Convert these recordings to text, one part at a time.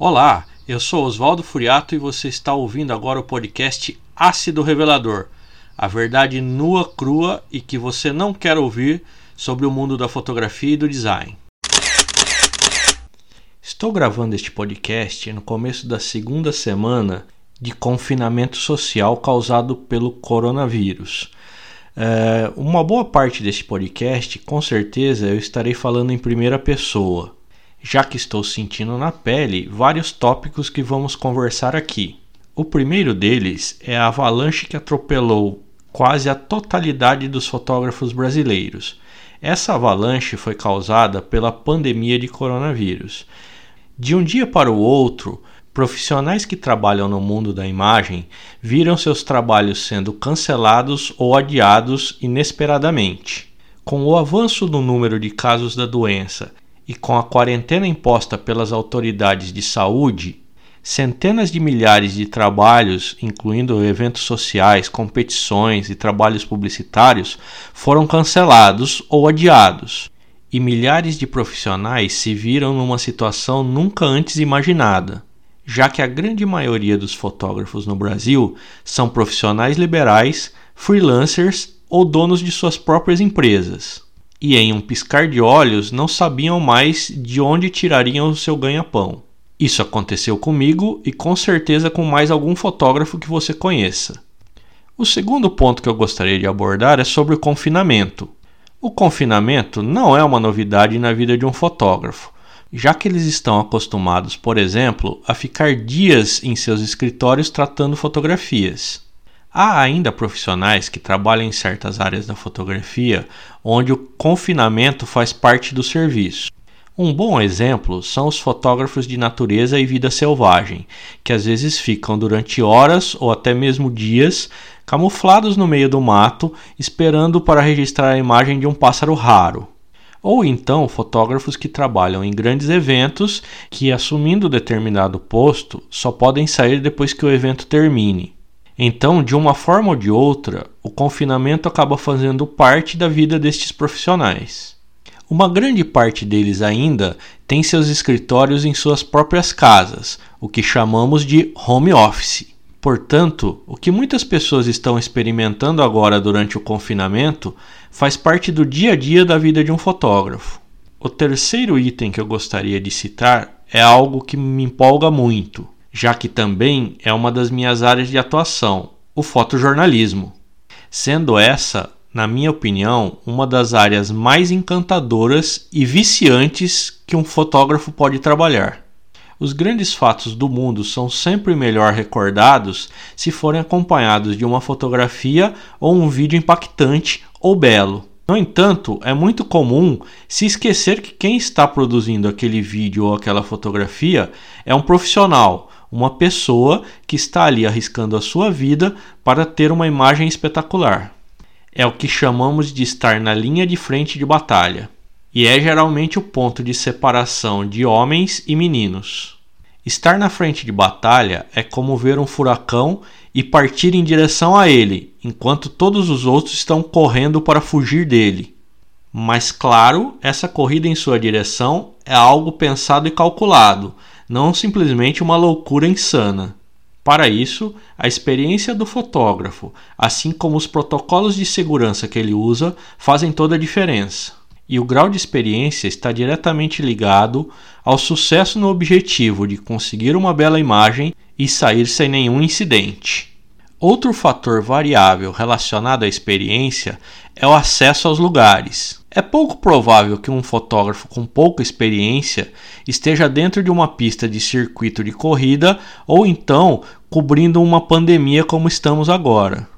Olá, eu sou Oswaldo Furiato e você está ouvindo agora o podcast Ácido Revelador a verdade nua, crua e que você não quer ouvir sobre o mundo da fotografia e do design. Estou gravando este podcast no começo da segunda semana de confinamento social causado pelo coronavírus. É, uma boa parte deste podcast, com certeza, eu estarei falando em primeira pessoa já que estou sentindo na pele vários tópicos que vamos conversar aqui. O primeiro deles é a avalanche que atropelou quase a totalidade dos fotógrafos brasileiros. Essa avalanche foi causada pela pandemia de coronavírus. De um dia para o outro, profissionais que trabalham no mundo da imagem viram seus trabalhos sendo cancelados ou adiados inesperadamente. Com o avanço do número de casos da doença e com a quarentena imposta pelas autoridades de saúde, centenas de milhares de trabalhos, incluindo eventos sociais, competições e trabalhos publicitários, foram cancelados ou adiados, e milhares de profissionais se viram numa situação nunca antes imaginada, já que a grande maioria dos fotógrafos no Brasil são profissionais liberais, freelancers ou donos de suas próprias empresas e em um piscar de olhos não sabiam mais de onde tirariam o seu ganha-pão. Isso aconteceu comigo e com certeza com mais algum fotógrafo que você conheça. O segundo ponto que eu gostaria de abordar é sobre o confinamento. O confinamento não é uma novidade na vida de um fotógrafo, já que eles estão acostumados, por exemplo, a ficar dias em seus escritórios tratando fotografias. Há ainda profissionais que trabalham em certas áreas da fotografia onde o confinamento faz parte do serviço. Um bom exemplo são os fotógrafos de natureza e vida selvagem, que às vezes ficam durante horas ou até mesmo dias camuflados no meio do mato, esperando para registrar a imagem de um pássaro raro. Ou então fotógrafos que trabalham em grandes eventos que, assumindo determinado posto, só podem sair depois que o evento termine. Então, de uma forma ou de outra, o confinamento acaba fazendo parte da vida destes profissionais. Uma grande parte deles ainda tem seus escritórios em suas próprias casas, o que chamamos de home office. Portanto, o que muitas pessoas estão experimentando agora durante o confinamento faz parte do dia a dia da vida de um fotógrafo. O terceiro item que eu gostaria de citar é algo que me empolga muito já que também é uma das minhas áreas de atuação, o fotojornalismo. Sendo essa, na minha opinião, uma das áreas mais encantadoras e viciantes que um fotógrafo pode trabalhar. Os grandes fatos do mundo são sempre melhor recordados se forem acompanhados de uma fotografia ou um vídeo impactante ou belo. No entanto, é muito comum se esquecer que quem está produzindo aquele vídeo ou aquela fotografia é um profissional uma pessoa que está ali arriscando a sua vida para ter uma imagem espetacular. É o que chamamos de estar na linha de frente de batalha, e é geralmente o ponto de separação de homens e meninos. Estar na frente de batalha é como ver um furacão e partir em direção a ele, enquanto todos os outros estão correndo para fugir dele. Mas, claro, essa corrida em sua direção é algo pensado e calculado, não simplesmente uma loucura insana. Para isso, a experiência do fotógrafo, assim como os protocolos de segurança que ele usa, fazem toda a diferença. E o grau de experiência está diretamente ligado ao sucesso no objetivo de conseguir uma bela imagem e sair sem nenhum incidente. Outro fator variável relacionado à experiência é o acesso aos lugares. É pouco provável que um fotógrafo com pouca experiência esteja dentro de uma pista de circuito de corrida ou então cobrindo uma pandemia como estamos agora.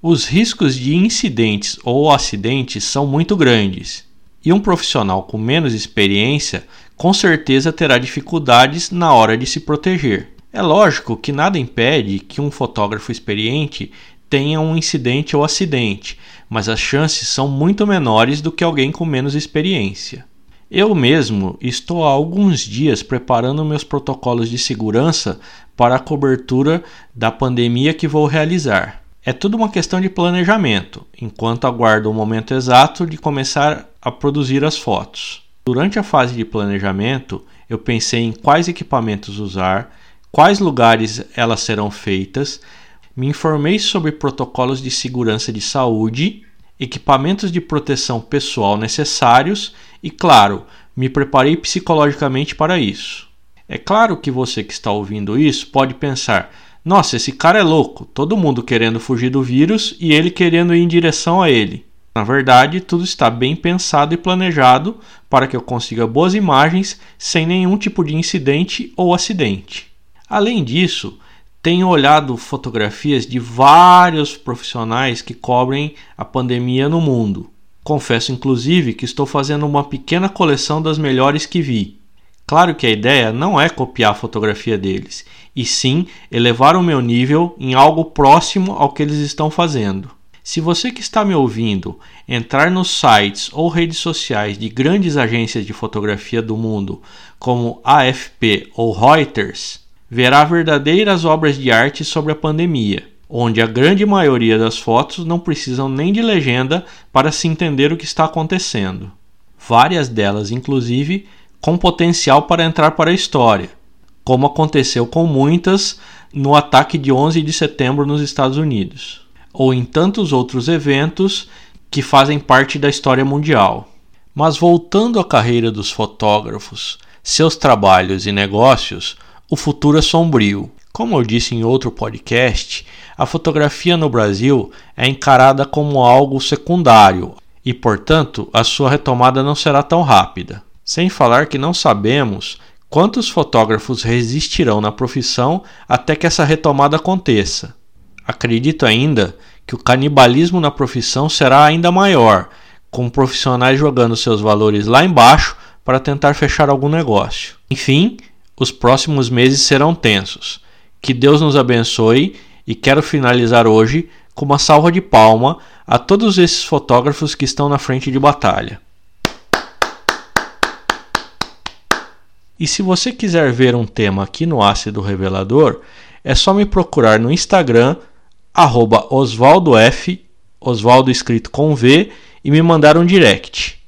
Os riscos de incidentes ou acidentes são muito grandes, e um profissional com menos experiência com certeza terá dificuldades na hora de se proteger. É lógico que nada impede que um fotógrafo experiente tenha um incidente ou acidente, mas as chances são muito menores do que alguém com menos experiência. Eu mesmo estou há alguns dias preparando meus protocolos de segurança para a cobertura da pandemia que vou realizar. É tudo uma questão de planejamento, enquanto aguardo o momento exato de começar a produzir as fotos. Durante a fase de planejamento, eu pensei em quais equipamentos usar, quais lugares elas serão feitas, me informei sobre protocolos de segurança de saúde, equipamentos de proteção pessoal necessários e, claro, me preparei psicologicamente para isso. É claro que você que está ouvindo isso pode pensar: nossa, esse cara é louco, todo mundo querendo fugir do vírus e ele querendo ir em direção a ele. Na verdade, tudo está bem pensado e planejado para que eu consiga boas imagens sem nenhum tipo de incidente ou acidente. Além disso, tenho olhado fotografias de vários profissionais que cobrem a pandemia no mundo. Confesso inclusive que estou fazendo uma pequena coleção das melhores que vi. Claro que a ideia não é copiar a fotografia deles, e sim elevar o meu nível em algo próximo ao que eles estão fazendo. Se você que está me ouvindo entrar nos sites ou redes sociais de grandes agências de fotografia do mundo, como AFP ou Reuters, verá verdadeiras obras de arte sobre a pandemia, onde a grande maioria das fotos não precisam nem de legenda para se entender o que está acontecendo. Várias delas, inclusive, com potencial para entrar para a história, como aconteceu com muitas no ataque de 11 de setembro nos Estados Unidos ou em tantos outros eventos que fazem parte da história mundial. Mas voltando à carreira dos fotógrafos, seus trabalhos e negócios, o futuro é sombrio. Como eu disse em outro podcast, a fotografia no Brasil é encarada como algo secundário e, portanto, a sua retomada não será tão rápida. Sem falar que não sabemos quantos fotógrafos resistirão na profissão até que essa retomada aconteça. Acredito ainda que o canibalismo na profissão será ainda maior, com profissionais jogando seus valores lá embaixo para tentar fechar algum negócio. Enfim, os próximos meses serão tensos. Que Deus nos abençoe e quero finalizar hoje com uma salva de palma a todos esses fotógrafos que estão na frente de batalha. E se você quiser ver um tema aqui no Ácido Revelador, é só me procurar no Instagram arroba Osvaldo F, Osvaldo escrito com V, e me mandar um direct.